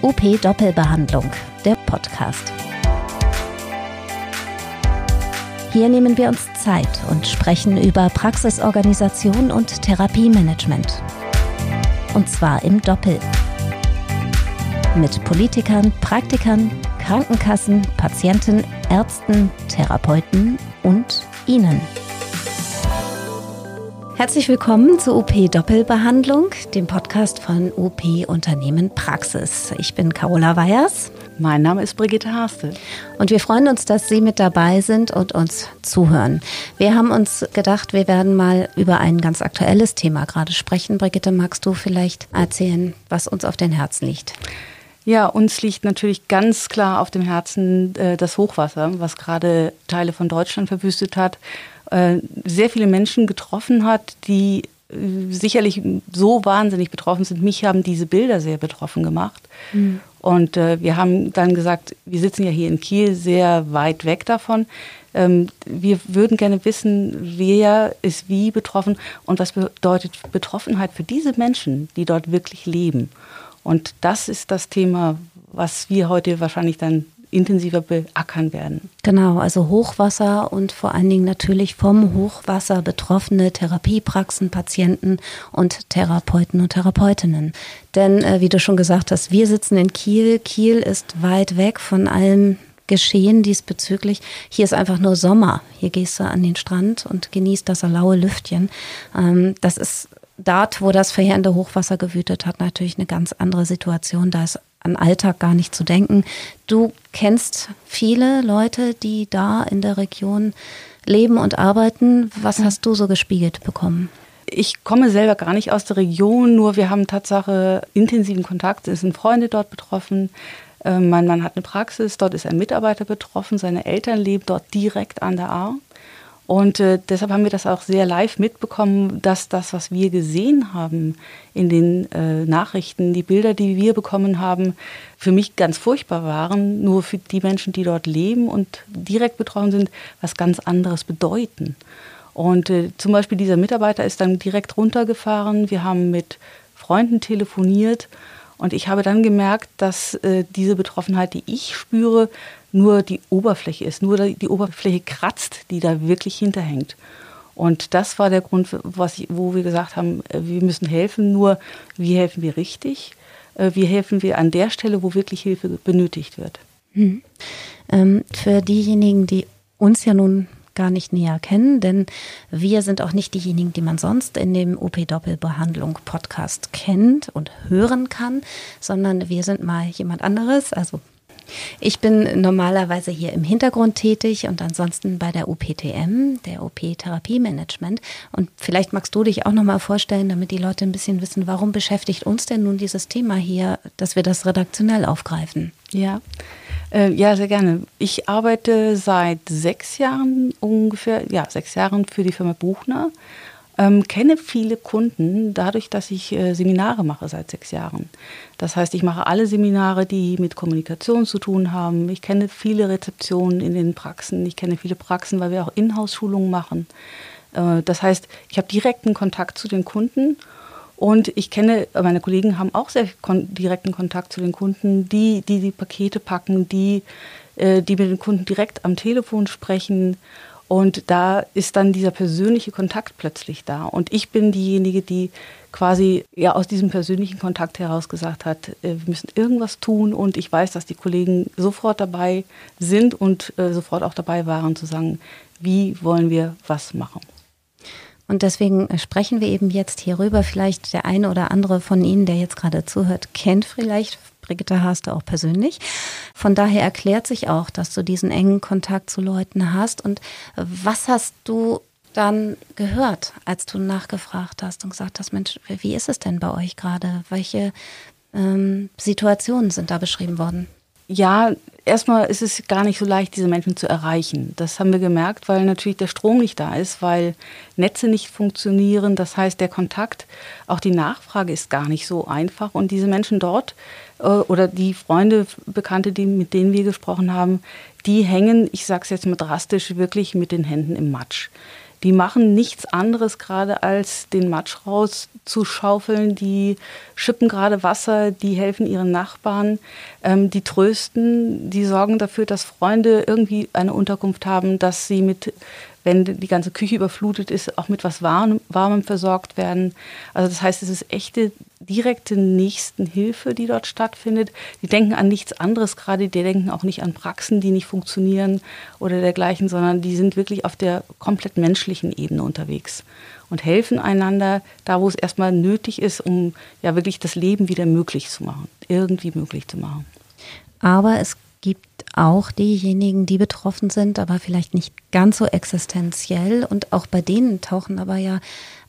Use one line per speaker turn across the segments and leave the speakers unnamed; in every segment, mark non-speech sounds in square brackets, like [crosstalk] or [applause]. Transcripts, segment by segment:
OP Doppelbehandlung, der Podcast. Hier nehmen wir uns Zeit und sprechen über Praxisorganisation und Therapiemanagement. Und zwar im Doppel. Mit Politikern, Praktikern, Krankenkassen, Patienten, Ärzten, Therapeuten und Ihnen. Herzlich willkommen zu OP Doppelbehandlung, dem Podcast von OP Unternehmen Praxis. Ich bin Carola Weyers.
Mein Name ist Brigitte Haste.
Und wir freuen uns, dass Sie mit dabei sind und uns zuhören. Wir haben uns gedacht, wir werden mal über ein ganz aktuelles Thema gerade sprechen. Brigitte, magst du vielleicht erzählen, was uns auf den Herzen liegt?
Ja, uns liegt natürlich ganz klar auf dem Herzen äh, das Hochwasser, was gerade Teile von Deutschland verwüstet hat sehr viele Menschen getroffen hat, die äh, sicherlich so wahnsinnig betroffen sind. Mich haben diese Bilder sehr betroffen gemacht. Mhm. Und äh, wir haben dann gesagt, wir sitzen ja hier in Kiel sehr weit weg davon. Ähm, wir würden gerne wissen, wer ist wie betroffen und was bedeutet Betroffenheit für diese Menschen, die dort wirklich leben. Und das ist das Thema, was wir heute wahrscheinlich dann intensiver beackern werden.
Genau, also Hochwasser und vor allen Dingen natürlich vom Hochwasser betroffene Therapiepraxen, Patienten und Therapeuten und Therapeutinnen. Denn äh, wie du schon gesagt hast, wir sitzen in Kiel. Kiel ist weit weg von allem Geschehen diesbezüglich. Hier ist einfach nur Sommer. Hier gehst du an den Strand und genießt das laue Lüftchen. Ähm, das ist dort, wo das verheerende Hochwasser gewütet hat, natürlich eine ganz andere Situation. Da ist an Alltag gar nicht zu denken. Du kennst viele Leute, die da in der Region leben und arbeiten. Was hast du so gespiegelt bekommen?
Ich komme selber gar nicht aus der Region, nur wir haben Tatsache intensiven Kontakt. Es sind Freunde dort betroffen. Ähm, mein Mann hat eine Praxis, dort ist ein Mitarbeiter betroffen, seine Eltern leben dort direkt an der Ahr. Und äh, deshalb haben wir das auch sehr live mitbekommen, dass das, was wir gesehen haben in den äh, Nachrichten, die Bilder, die wir bekommen haben, für mich ganz furchtbar waren, nur für die Menschen, die dort leben und direkt betroffen sind, was ganz anderes bedeuten. Und äh, zum Beispiel dieser Mitarbeiter ist dann direkt runtergefahren. Wir haben mit Freunden telefoniert und ich habe dann gemerkt, dass äh, diese Betroffenheit, die ich spüre, nur die Oberfläche ist, nur die Oberfläche kratzt, die da wirklich hinterhängt. Und das war der Grund, was ich, wo wir gesagt haben, äh, wir müssen helfen, nur wie helfen wir richtig? Äh, wie helfen wir an der Stelle, wo wirklich Hilfe benötigt wird?
Hm. Ähm, für diejenigen, die uns ja nun gar nicht näher kennen, denn wir sind auch nicht diejenigen, die man sonst in dem OP-Doppelbehandlung Podcast kennt und hören kann, sondern wir sind mal jemand anderes, also ich bin normalerweise hier im Hintergrund tätig und ansonsten bei der UPTM, der OP Therapiemanagement. Und vielleicht magst du dich auch nochmal vorstellen, damit die Leute ein bisschen wissen, warum beschäftigt uns denn nun dieses Thema hier, dass wir das redaktionell aufgreifen?
Ja. Äh, ja, sehr gerne. Ich arbeite seit sechs Jahren ungefähr, ja, sechs Jahren für die Firma Buchner ähm, kenne viele Kunden dadurch, dass ich äh, Seminare mache seit sechs Jahren. Das heißt, ich mache alle Seminare, die mit Kommunikation zu tun haben. Ich kenne viele Rezeptionen in den Praxen. Ich kenne viele Praxen, weil wir auch Inhouse-Schulungen machen. Äh, das heißt, ich habe direkten Kontakt zu den Kunden. Und ich kenne, meine Kollegen haben auch sehr kon direkten Kontakt zu den Kunden, die, die die Pakete packen, die, äh, die mit den Kunden direkt am Telefon sprechen und da ist dann dieser persönliche Kontakt plötzlich da. Und ich bin diejenige, die quasi ja aus diesem persönlichen Kontakt heraus gesagt hat, äh, wir müssen irgendwas tun. Und ich weiß, dass die Kollegen sofort dabei sind und äh, sofort auch dabei waren zu sagen, wie wollen wir was machen.
Und deswegen sprechen wir eben jetzt hierüber. Vielleicht der eine oder andere von Ihnen, der jetzt gerade zuhört, kennt vielleicht Brigitte Haste auch persönlich. Von daher erklärt sich auch, dass du diesen engen Kontakt zu Leuten hast. Und was hast du dann gehört, als du nachgefragt hast und gesagt hast, Mensch, wie ist es denn bei euch gerade? Welche ähm, Situationen sind da beschrieben worden?
Ja, erstmal ist es gar nicht so leicht, diese Menschen zu erreichen. Das haben wir gemerkt, weil natürlich der Strom nicht da ist, weil Netze nicht funktionieren. Das heißt, der Kontakt, auch die Nachfrage ist gar nicht so einfach. Und diese Menschen dort äh, oder die Freunde, Bekannte, die, mit denen wir gesprochen haben, die hängen, ich sage es jetzt mal drastisch, wirklich mit den Händen im Matsch. Die machen nichts anderes gerade als den Matsch rauszuschaufeln. Die schippen gerade Wasser, die helfen ihren Nachbarn, ähm, die trösten, die sorgen dafür, dass Freunde irgendwie eine Unterkunft haben, dass sie mit wenn die ganze Küche überflutet ist, auch mit was Warm, Warmem versorgt werden. Also das heißt, es ist echte direkte Nächstenhilfe, die dort stattfindet. Die denken an nichts anderes gerade, die denken auch nicht an Praxen, die nicht funktionieren oder dergleichen, sondern die sind wirklich auf der komplett menschlichen Ebene unterwegs und helfen einander da, wo es erstmal nötig ist, um ja wirklich das Leben wieder möglich zu machen, irgendwie möglich zu machen.
Aber es gibt auch diejenigen, die betroffen sind, aber vielleicht nicht ganz so existenziell. Und auch bei denen tauchen aber ja,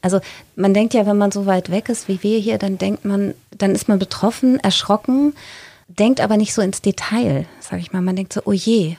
also man denkt ja, wenn man so weit weg ist wie wir hier, dann denkt man, dann ist man betroffen, erschrocken, denkt aber nicht so ins Detail, sag ich mal. Man denkt so, oh je.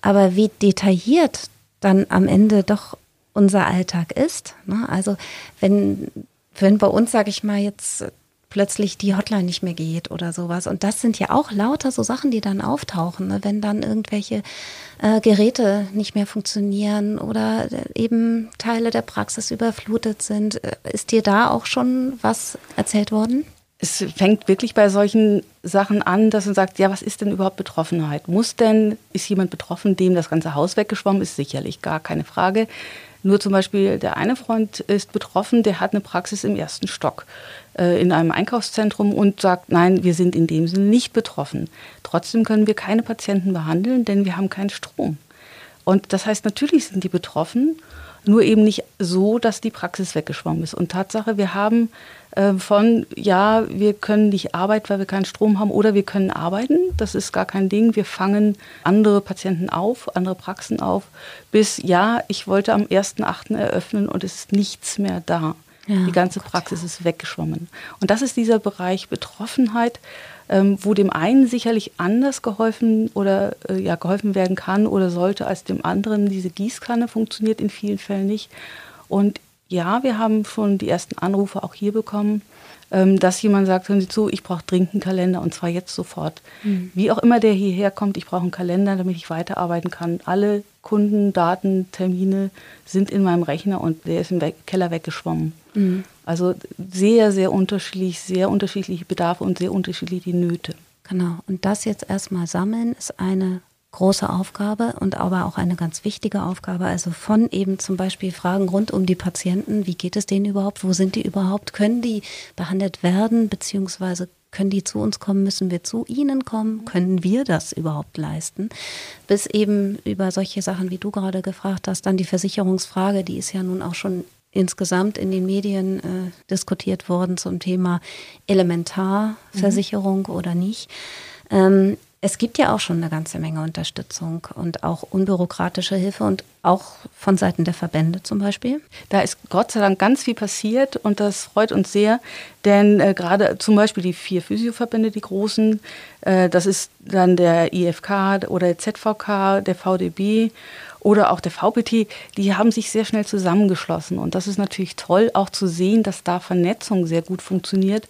Aber wie detailliert dann am Ende doch unser Alltag ist. Ne? Also wenn, wenn bei uns, sag ich mal, jetzt plötzlich die Hotline nicht mehr geht oder sowas. Und das sind ja auch lauter so Sachen, die dann auftauchen, ne? wenn dann irgendwelche äh, Geräte nicht mehr funktionieren oder eben Teile der Praxis überflutet sind. Äh, ist dir da auch schon was erzählt worden?
Es fängt wirklich bei solchen Sachen an, dass man sagt, ja, was ist denn überhaupt Betroffenheit? Muss denn, ist jemand betroffen, dem das ganze Haus weggeschwommen ist? Sicherlich, gar keine Frage. Nur zum Beispiel der eine Freund ist betroffen, der hat eine Praxis im ersten Stock äh, in einem Einkaufszentrum und sagt, nein, wir sind in dem Sinne nicht betroffen. Trotzdem können wir keine Patienten behandeln, denn wir haben keinen Strom. Und das heißt, natürlich sind die betroffen nur eben nicht so, dass die Praxis weggeschwommen ist. Und Tatsache, wir haben von, ja, wir können nicht arbeiten, weil wir keinen Strom haben, oder wir können arbeiten, das ist gar kein Ding. Wir fangen andere Patienten auf, andere Praxen auf, bis, ja, ich wollte am 1.8. eröffnen und es ist nichts mehr da. Ja, die ganze Gott, Praxis ja. ist weggeschwommen. Und das ist dieser Bereich Betroffenheit, ähm, wo dem einen sicherlich anders geholfen oder äh, ja geholfen werden kann oder sollte als dem anderen. Diese Gießkanne funktioniert in vielen Fällen nicht. Und ja, wir haben schon die ersten Anrufe auch hier bekommen, ähm, dass jemand sagt, hören Sie zu, ich brauche dringend einen Kalender und zwar jetzt sofort. Mhm. Wie auch immer der hierher kommt, ich brauche einen Kalender, damit ich weiterarbeiten kann. Alle Kunden, Daten, Termine sind in meinem Rechner und der ist im Keller weggeschwommen. Mhm. Also sehr, sehr unterschiedlich, sehr unterschiedliche Bedarfe und sehr unterschiedliche Nöte.
Genau. Und das jetzt erstmal sammeln ist eine große Aufgabe und aber auch eine ganz wichtige Aufgabe. Also von eben zum Beispiel Fragen rund um die Patienten, wie geht es denen überhaupt, wo sind die überhaupt, können die behandelt werden, beziehungsweise können die zu uns kommen, müssen wir zu ihnen kommen, können wir das überhaupt leisten, bis eben über solche Sachen, wie du gerade gefragt hast, dann die Versicherungsfrage, die ist ja nun auch schon insgesamt in den Medien äh, diskutiert worden zum Thema Elementarversicherung mhm. oder nicht. Ähm, es gibt ja auch schon eine ganze Menge Unterstützung und auch unbürokratische Hilfe und auch von Seiten der Verbände zum Beispiel.
Da ist Gott sei Dank ganz viel passiert und das freut uns sehr, denn äh, gerade zum Beispiel die vier Physioverbände, die großen, äh, das ist dann der IFK oder der ZVK, der VDB oder auch der VPT, die haben sich sehr schnell zusammengeschlossen. Und das ist natürlich toll, auch zu sehen, dass da Vernetzung sehr gut funktioniert.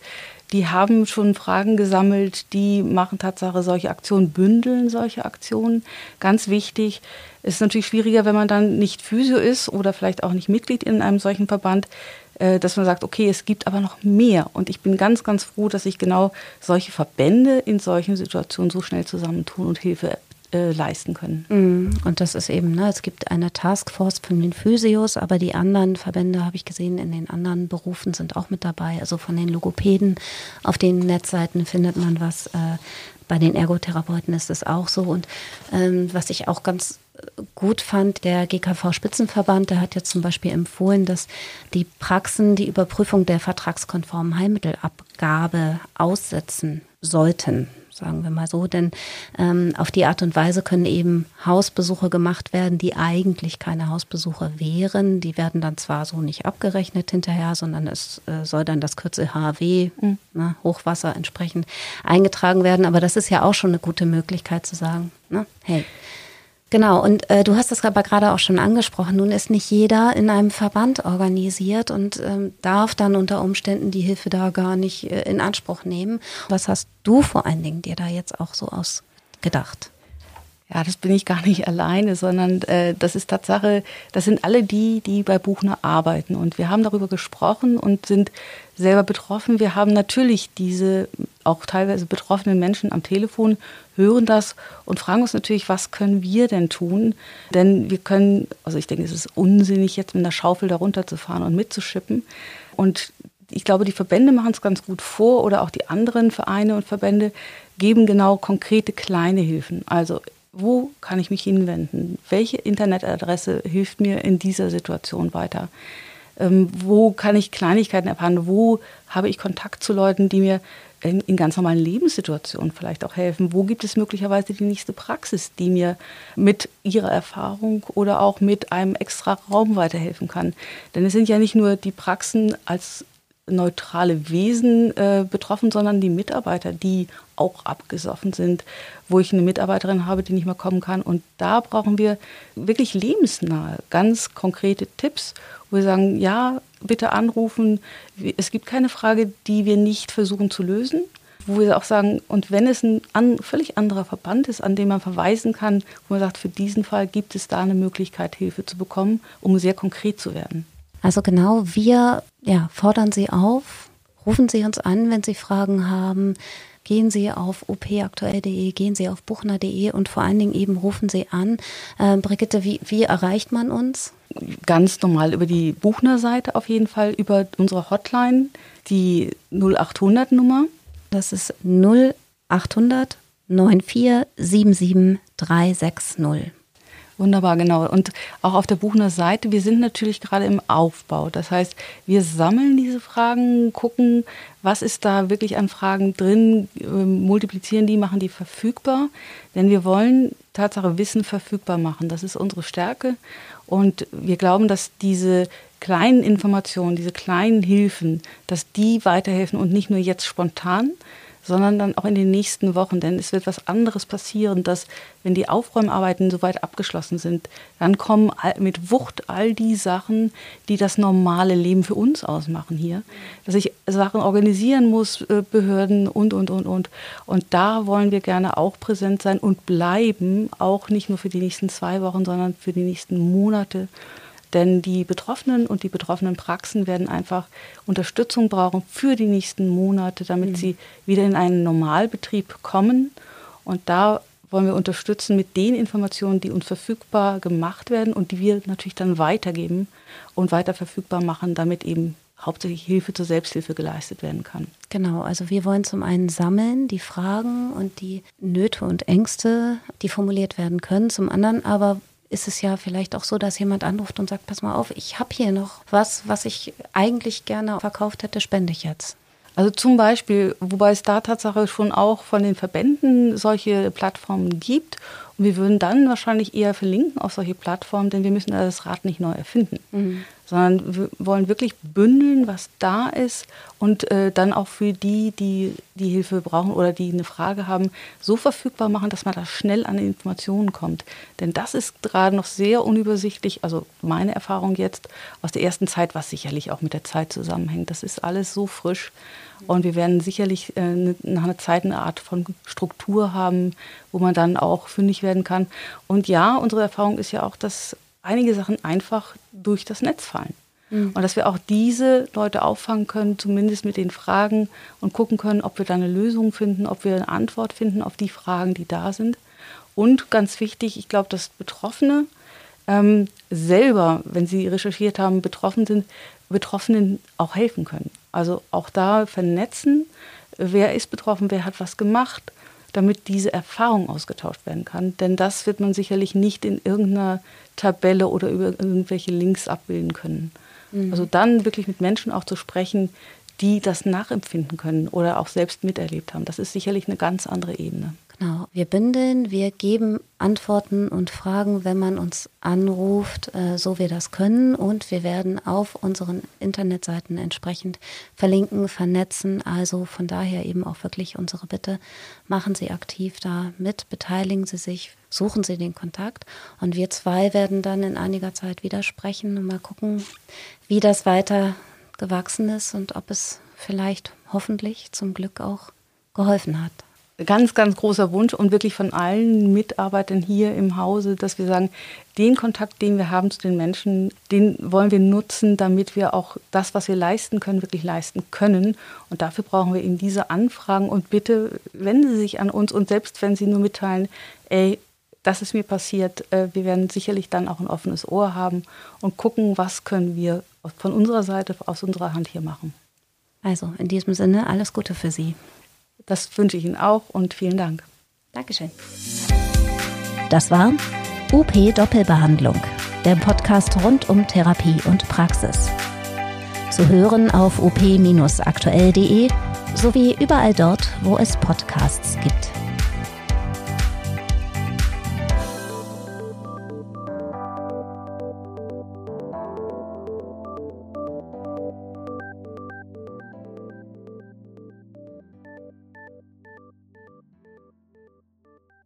Die haben schon Fragen gesammelt, die machen Tatsache solche Aktionen, bündeln solche Aktionen. Ganz wichtig. Es ist natürlich schwieriger, wenn man dann nicht Physio ist oder vielleicht auch nicht Mitglied in einem solchen Verband, äh, dass man sagt, okay, es gibt aber noch mehr. Und ich bin ganz, ganz froh, dass sich genau solche Verbände in solchen Situationen so schnell zusammentun und Hilfe äh, leisten können.
Mhm. Und das ist eben, ne, es gibt eine Taskforce von den Physios, aber die anderen Verbände, habe ich gesehen, in den anderen Berufen sind auch mit dabei. Also von den Logopäden auf den Netzseiten findet man was. Äh, bei den Ergotherapeuten ist es auch so. Und ähm, was ich auch ganz gut fand, der GKV-Spitzenverband, der hat jetzt zum Beispiel empfohlen, dass die Praxen die Überprüfung der vertragskonformen Heilmittelabgabe aussetzen sollten sagen wir mal so. Denn ähm, auf die Art und Weise können eben Hausbesuche gemacht werden, die eigentlich keine Hausbesuche wären. Die werden dann zwar so nicht abgerechnet hinterher, sondern es äh, soll dann das Kürzel HW, mhm. ne, Hochwasser entsprechend eingetragen werden. Aber das ist ja auch schon eine gute Möglichkeit zu sagen, ne, hey, Genau, und äh, du hast das aber gerade auch schon angesprochen. Nun ist nicht jeder in einem Verband organisiert und ähm, darf dann unter Umständen die Hilfe da gar nicht äh, in Anspruch nehmen. Was hast du vor allen Dingen dir da jetzt auch so ausgedacht?
Ja, das bin ich gar nicht [laughs] alleine, sondern äh, das ist Tatsache, das sind alle die, die bei Buchner arbeiten. Und wir haben darüber gesprochen und sind selber betroffen. Wir haben natürlich diese auch teilweise betroffenen Menschen am Telefon, hören das und fragen uns natürlich, was können wir denn tun? Denn wir können, also ich denke, es ist unsinnig, jetzt mit einer Schaufel darunter zu fahren und mitzuschippen. Und ich glaube, die Verbände machen es ganz gut vor oder auch die anderen Vereine und Verbände geben genau konkrete kleine Hilfen. Also wo kann ich mich hinwenden? Welche Internetadresse hilft mir in dieser Situation weiter? Ähm, wo kann ich Kleinigkeiten erfahren? Wo habe ich Kontakt zu Leuten, die mir in, in, ganz normalen Lebenssituationen vielleicht auch helfen? Wo gibt es möglicherweise die nächste Praxis, die mir mit ihrer Erfahrung oder auch mit einem extra Raum weiterhelfen kann? Denn es sind ja nicht nur die Praxen als neutrale Wesen äh, betroffen, sondern die Mitarbeiter, die auch abgesoffen sind, wo ich eine Mitarbeiterin habe, die nicht mehr kommen kann. Und da brauchen wir wirklich lebensnahe, ganz konkrete Tipps, wo wir sagen, ja, bitte anrufen. Es gibt keine Frage, die wir nicht versuchen zu lösen. Wo wir auch sagen, und wenn es ein an, völlig anderer Verband ist, an den man verweisen kann, wo man sagt, für diesen Fall gibt es da eine Möglichkeit, Hilfe zu bekommen, um sehr konkret zu werden.
Also genau, wir ja, fordern Sie auf, rufen Sie uns an, wenn Sie Fragen haben. Gehen Sie auf opaktuell.de, gehen Sie auf buchner.de und vor allen Dingen eben rufen Sie an. Äh, Brigitte, wie, wie erreicht man uns?
Ganz normal über die Buchner-Seite auf jeden Fall, über unsere Hotline, die 0800-Nummer.
Das ist 0800 9477 360.
Wunderbar, genau. Und auch auf der Buchner Seite, wir sind natürlich gerade im Aufbau. Das heißt, wir sammeln diese Fragen, gucken, was ist da wirklich an Fragen drin, ähm, multiplizieren die, machen die verfügbar. Denn wir wollen Tatsache Wissen verfügbar machen. Das ist unsere Stärke. Und wir glauben, dass diese kleinen Informationen, diese kleinen Hilfen, dass die weiterhelfen und nicht nur jetzt spontan, sondern dann auch in den nächsten Wochen. Denn es wird was anderes passieren, dass wenn die Aufräumarbeiten soweit abgeschlossen sind, dann kommen mit Wucht all die Sachen, die das normale Leben für uns ausmachen hier. Dass ich Sachen organisieren muss, äh, Behörden und, und, und, und. Und da wollen wir gerne auch präsent sein und bleiben, auch nicht nur für die nächsten zwei Wochen, sondern für die nächsten Monate. Denn die Betroffenen und die betroffenen Praxen werden einfach Unterstützung brauchen für die nächsten Monate, damit mhm. sie wieder in einen Normalbetrieb kommen. Und da wollen wir unterstützen mit den Informationen, die uns verfügbar gemacht werden und die wir natürlich dann weitergeben und weiter verfügbar machen, damit eben hauptsächlich Hilfe zur Selbsthilfe geleistet werden kann.
Genau, also wir wollen zum einen sammeln die Fragen und die Nöte und Ängste, die formuliert werden können, zum anderen aber ist es ja vielleicht auch so, dass jemand anruft und sagt, pass mal auf, ich habe hier noch was, was ich eigentlich gerne verkauft hätte, spende ich jetzt.
Also zum Beispiel, wobei es da Tatsache schon auch von den Verbänden solche Plattformen gibt. Und wir würden dann wahrscheinlich eher verlinken auf solche Plattformen, denn wir müssen das Rad nicht neu erfinden. Mhm sondern wir wollen wirklich bündeln, was da ist und äh, dann auch für die, die die Hilfe brauchen oder die eine Frage haben, so verfügbar machen, dass man da schnell an Informationen kommt. Denn das ist gerade noch sehr unübersichtlich, also meine Erfahrung jetzt aus der ersten Zeit, was sicherlich auch mit der Zeit zusammenhängt. Das ist alles so frisch und wir werden sicherlich äh, nach einer Zeit eine Art von Struktur haben, wo man dann auch fündig werden kann. Und ja, unsere Erfahrung ist ja auch, dass einige Sachen einfach durch das Netz fallen. Mhm. Und dass wir auch diese Leute auffangen können, zumindest mit den Fragen und gucken können, ob wir da eine Lösung finden, ob wir eine Antwort finden auf die Fragen, die da sind. Und ganz wichtig, ich glaube, dass Betroffene ähm, selber, wenn sie recherchiert haben, betroffen sind, Betroffenen auch helfen können. Also auch da vernetzen, wer ist betroffen, wer hat was gemacht, damit diese Erfahrung ausgetauscht werden kann. Denn das wird man sicherlich nicht in irgendeiner Tabelle oder über irgendwelche Links abbilden können. Mhm. Also dann wirklich mit Menschen auch zu sprechen, die das nachempfinden können oder auch selbst miterlebt haben. Das ist sicherlich eine ganz andere Ebene.
Genau, wir bündeln, wir geben Antworten und Fragen, wenn man uns anruft, äh, so wir das können. Und wir werden auf unseren Internetseiten entsprechend verlinken, vernetzen. Also von daher eben auch wirklich unsere Bitte, machen Sie aktiv da mit, beteiligen Sie sich, suchen Sie den Kontakt. Und wir zwei werden dann in einiger Zeit wieder sprechen und mal gucken, wie das weiter gewachsen ist und ob es vielleicht hoffentlich zum Glück auch geholfen hat.
Ganz, ganz großer Wunsch und wirklich von allen Mitarbeitern hier im Hause, dass wir sagen, den Kontakt, den wir haben zu den Menschen, den wollen wir nutzen, damit wir auch das, was wir leisten können, wirklich leisten können. Und dafür brauchen wir eben diese Anfragen und bitte wenden Sie sich an uns und selbst wenn Sie nur mitteilen, ey, das ist mir passiert, äh, wir werden sicherlich dann auch ein offenes Ohr haben und gucken, was können wir von unserer Seite, aus unserer Hand hier machen.
Also in diesem Sinne alles Gute für Sie.
Das wünsche ich Ihnen auch und vielen Dank.
Dankeschön. Das war UP Doppelbehandlung, der Podcast rund um Therapie und Praxis. Zu hören auf up-aktuell.de sowie überall dort, wo es Podcasts gibt.